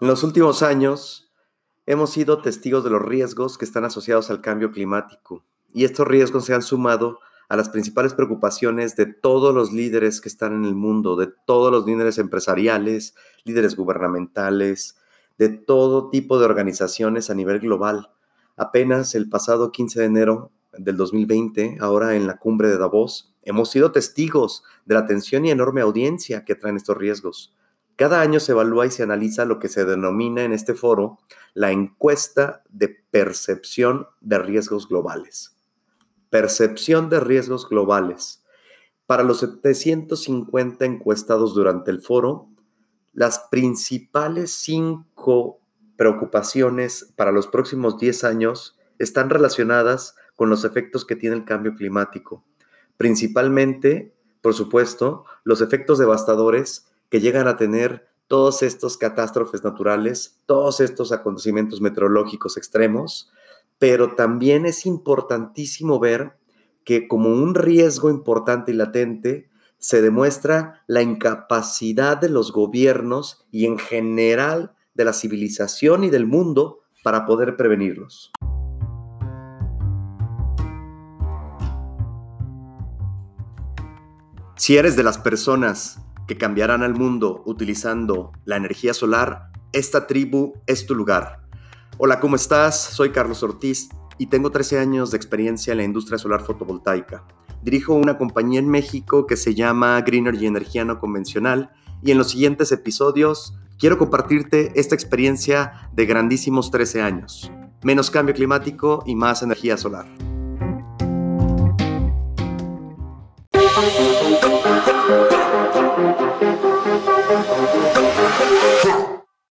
En los últimos años hemos sido testigos de los riesgos que están asociados al cambio climático y estos riesgos se han sumado a las principales preocupaciones de todos los líderes que están en el mundo, de todos los líderes empresariales, líderes gubernamentales, de todo tipo de organizaciones a nivel global. Apenas el pasado 15 de enero del 2020, ahora en la cumbre de Davos, hemos sido testigos de la atención y enorme audiencia que traen estos riesgos. Cada año se evalúa y se analiza lo que se denomina en este foro la encuesta de percepción de riesgos globales. Percepción de riesgos globales. Para los 750 encuestados durante el foro, las principales cinco preocupaciones para los próximos 10 años están relacionadas con los efectos que tiene el cambio climático. Principalmente, por supuesto, los efectos devastadores que llegan a tener todos estos catástrofes naturales, todos estos acontecimientos meteorológicos extremos, pero también es importantísimo ver que como un riesgo importante y latente se demuestra la incapacidad de los gobiernos y en general de la civilización y del mundo para poder prevenirlos. Si eres de las personas que cambiarán al mundo utilizando la energía solar, esta tribu es tu lugar. Hola, ¿cómo estás? Soy Carlos Ortiz y tengo 13 años de experiencia en la industria solar fotovoltaica. Dirijo una compañía en México que se llama Greenergy Energía No Convencional y en los siguientes episodios quiero compartirte esta experiencia de grandísimos 13 años. Menos cambio climático y más energía solar.